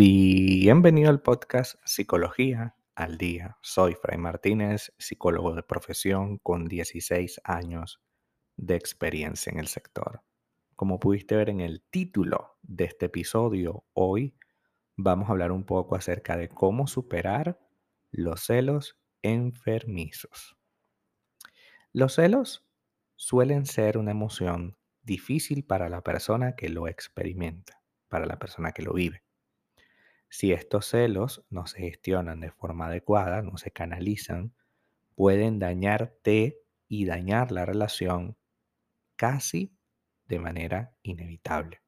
Bienvenido al podcast Psicología al Día. Soy Fray Martínez, psicólogo de profesión con 16 años de experiencia en el sector. Como pudiste ver en el título de este episodio, hoy vamos a hablar un poco acerca de cómo superar los celos enfermizos. Los celos suelen ser una emoción difícil para la persona que lo experimenta, para la persona que lo vive. Si estos celos no se gestionan de forma adecuada, no se canalizan, pueden dañarte y dañar la relación casi de manera inevitable.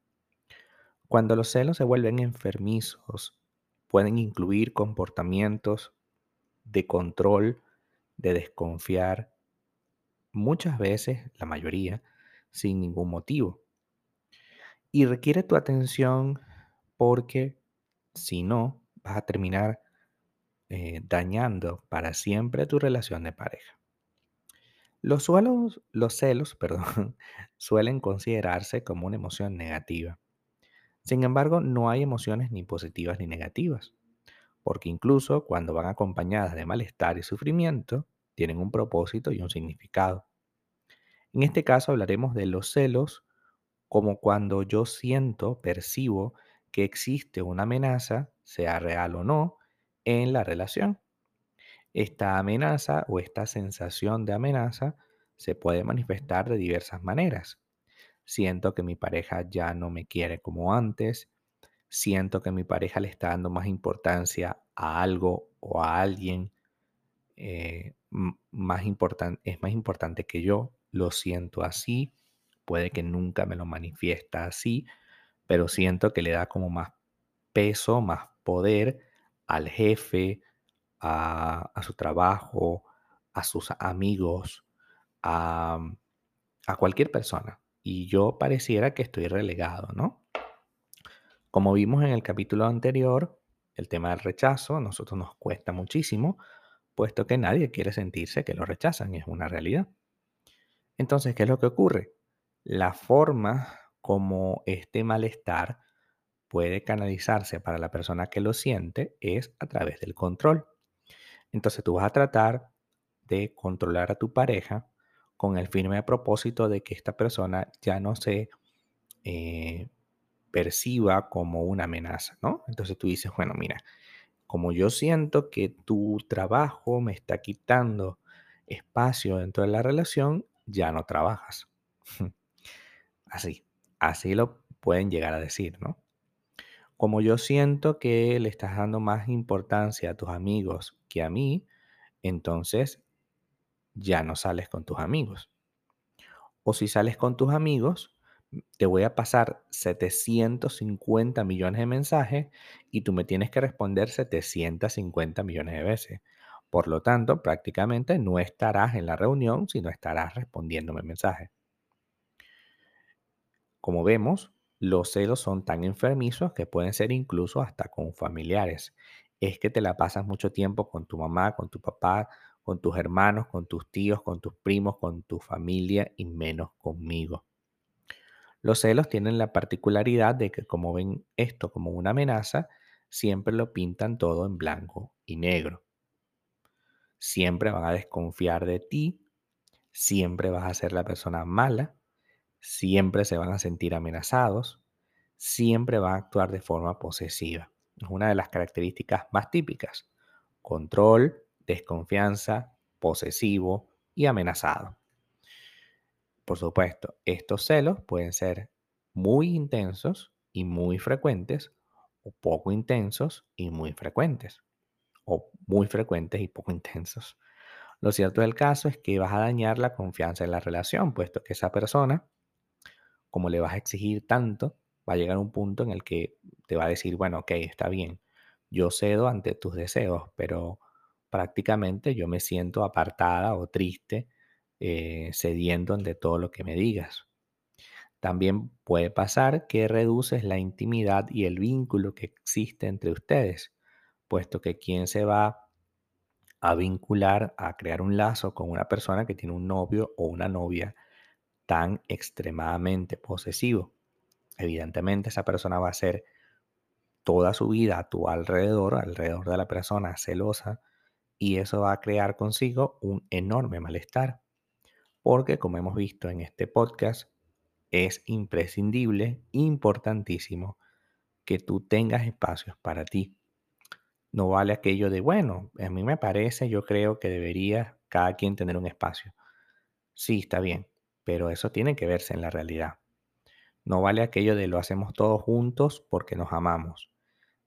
Cuando los celos se vuelven enfermizos, pueden incluir comportamientos de control, de desconfiar, muchas veces, la mayoría, sin ningún motivo. Y requiere tu atención porque si no, vas a terminar eh, dañando para siempre tu relación de pareja. Los, los celos perdón, suelen considerarse como una emoción negativa. Sin embargo, no hay emociones ni positivas ni negativas, porque incluso cuando van acompañadas de malestar y sufrimiento, tienen un propósito y un significado. En este caso hablaremos de los celos como cuando yo siento, percibo que existe una amenaza, sea real o no, en la relación. Esta amenaza o esta sensación de amenaza se puede manifestar de diversas maneras. Siento que mi pareja ya no me quiere como antes. Siento que mi pareja le está dando más importancia a algo o a alguien eh, más es más importante que yo. Lo siento así. Puede que nunca me lo manifiesta así, pero siento que le da como más peso, más poder al jefe, a, su trabajo, a sus amigos, a, a cualquier persona. Y yo pareciera que estoy relegado, ¿no? Como vimos en el capítulo anterior, el tema del rechazo, a nosotros nos cuesta muchísimo, puesto que nadie quiere sentirse que lo rechazan, es una realidad. Entonces, ¿qué es lo que ocurre? La forma como este malestar puede canalizarse para la persona que lo siente es a través del control. Entonces tú vas a tratar de controlar a tu pareja con el firme propósito de que esta persona ya no se eh, perciba como una amenaza, ¿no? Entonces tú dices, bueno, mira, como yo siento que tu trabajo me está quitando espacio dentro de la relación, ya no trabajas. Así. Así lo pueden llegar a decir, ¿no? Como yo siento que le estás dando más importancia a tus amigos que a mí, entonces ya no sales con tus amigos. O si sales con tus amigos, te voy a pasar 750 millones de mensajes y tú me tienes que responder 750 millones de veces. Por lo tanto, prácticamente no estarás en la reunión, sino estarás respondiéndome mensajes. Como vemos, los celos son tan enfermizos que pueden ser incluso hasta con familiares. Es que te la pasas mucho tiempo con tu mamá, con tu papá, con tus hermanos, con tus tíos, con tus primos, con tu familia y menos conmigo. Los celos tienen la particularidad de que como ven esto como una amenaza, siempre lo pintan todo en blanco y negro. Siempre van a desconfiar de ti, siempre vas a ser la persona mala, siempre se van a sentir amenazados, siempre van a actuar de forma posesiva. Es una de las características más típicas. Control, desconfianza, posesivo y amenazado. Por supuesto, estos celos pueden ser muy intensos y muy frecuentes o poco intensos y muy frecuentes o muy frecuentes y poco intensos. Lo cierto del caso es que vas a dañar la confianza en la relación, puesto que esa persona como le vas a exigir tanto, va a llegar un punto en el que te va a decir, bueno, ok, está bien, yo cedo ante tus deseos, pero prácticamente yo me siento apartada o triste eh, cediendo ante todo lo que me digas. También puede pasar que reduces la intimidad y el vínculo que existe entre ustedes, puesto que quien se va a vincular, a crear un lazo con una persona que tiene un novio o una novia tan extremadamente posesivo. Evidentemente esa persona va a hacer toda su vida a tu alrededor, alrededor de la persona celosa, y eso va a crear consigo un enorme malestar. Porque, como hemos visto en este podcast, es imprescindible, importantísimo, que tú tengas espacios para ti. No vale aquello de, bueno, a mí me parece, yo creo que debería cada quien tener un espacio. Sí, está bien, pero eso tiene que verse en la realidad. No vale aquello de lo hacemos todos juntos porque nos amamos.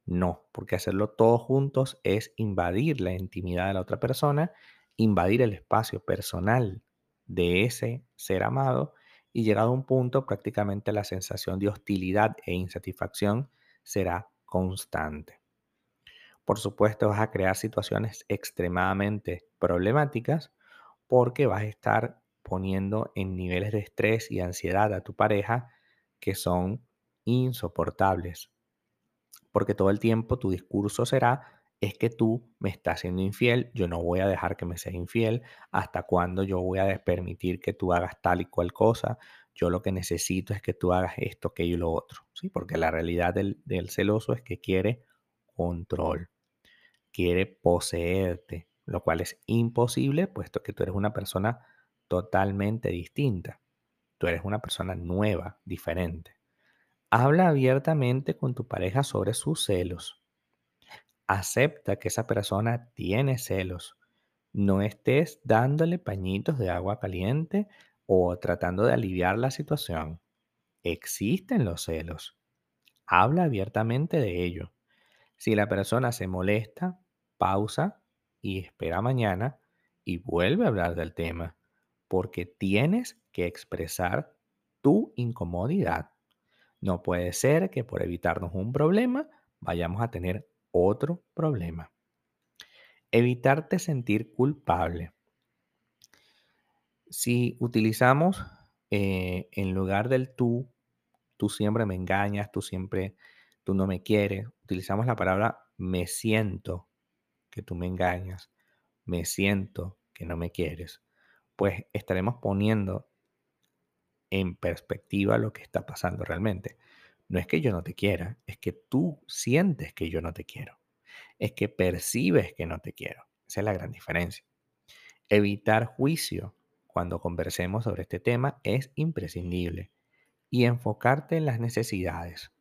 No, porque hacerlo todos juntos es invadir la intimidad de la otra persona, invadir el espacio personal de ese ser amado y llegado a un punto prácticamente la sensación de hostilidad e insatisfacción será constante. Por supuesto vas a crear situaciones extremadamente problemáticas porque vas a estar poniendo en niveles de estrés y ansiedad a tu pareja que son insoportables. Porque todo el tiempo tu discurso será, es que tú me estás siendo infiel, yo no voy a dejar que me seas infiel, hasta cuándo yo voy a permitir que tú hagas tal y cual cosa, yo lo que necesito es que tú hagas esto, aquello y lo otro, ¿sí? Porque la realidad del, del celoso es que quiere control, quiere poseerte, lo cual es imposible puesto que tú eres una persona totalmente distinta. Tú eres una persona nueva, diferente. Habla abiertamente con tu pareja sobre sus celos. Acepta que esa persona tiene celos. No estés dándole pañitos de agua caliente o tratando de aliviar la situación. Existen los celos. Habla abiertamente de ello. Si la persona se molesta, pausa y espera mañana y vuelve a hablar del tema, porque tienes que expresar tu incomodidad. No puede ser que por evitarnos un problema vayamos a tener otro problema. Evitarte sentir culpable. Si utilizamos eh, en lugar del tú, tú siempre me engañas, tú siempre, tú no me quieres, utilizamos la palabra me siento que tú me engañas, me siento que no me quieres, pues estaremos poniendo en perspectiva lo que está pasando realmente. No es que yo no te quiera, es que tú sientes que yo no te quiero. Es que percibes que no te quiero. Esa es la gran diferencia. Evitar juicio cuando conversemos sobre este tema es imprescindible y enfocarte en las necesidades.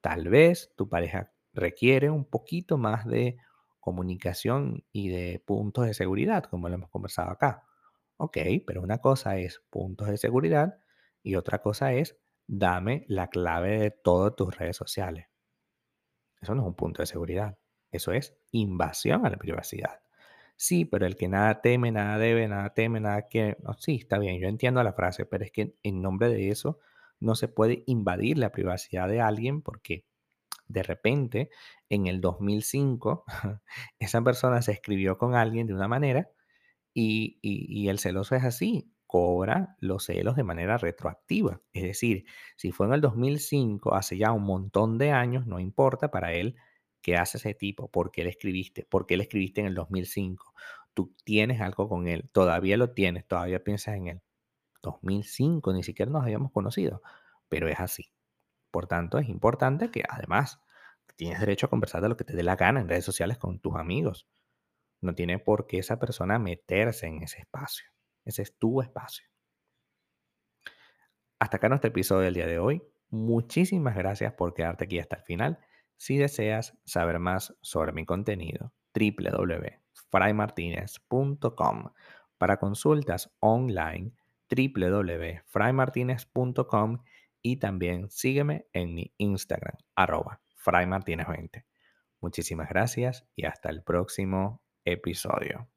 Tal vez tu pareja requiere un poquito más de comunicación y de puntos de seguridad, como lo hemos conversado acá. Ok, pero una cosa es puntos de seguridad y otra cosa es dame la clave de todas tus redes sociales. Eso no es un punto de seguridad. Eso es invasión a la privacidad. Sí, pero el que nada teme, nada debe, nada teme, nada quiere. No, sí, está bien, yo entiendo la frase, pero es que en nombre de eso no se puede invadir la privacidad de alguien porque de repente, en el 2005, esa persona se escribió con alguien de una manera y, el celoso es así, cobra los celos de manera retroactiva. Es decir, si fue en el 2005, hace ya un montón de años, no importa para él qué hace ese tipo, por qué le escribiste, por qué le escribiste en el 2005. Tú tienes algo con él, todavía lo tienes, todavía piensas en él. 2005, ni siquiera nos habíamos conocido, pero es así. Por tanto, es importante que además tienes derecho a conversar de lo que te dé la gana en redes sociales con tus amigos. No tiene por qué esa persona meterse en ese espacio. Ese es tu espacio. Hasta acá nuestro episodio del día de hoy. Muchísimas gracias por quedarte aquí hasta el final. Si deseas saber más sobre mi contenido, www.fraymartinez.com. Para consultas online, www.fraymartinez.com y también sígueme en mi Instagram, arroba fraymartinez20. Muchísimas gracias y hasta el próximo episodio.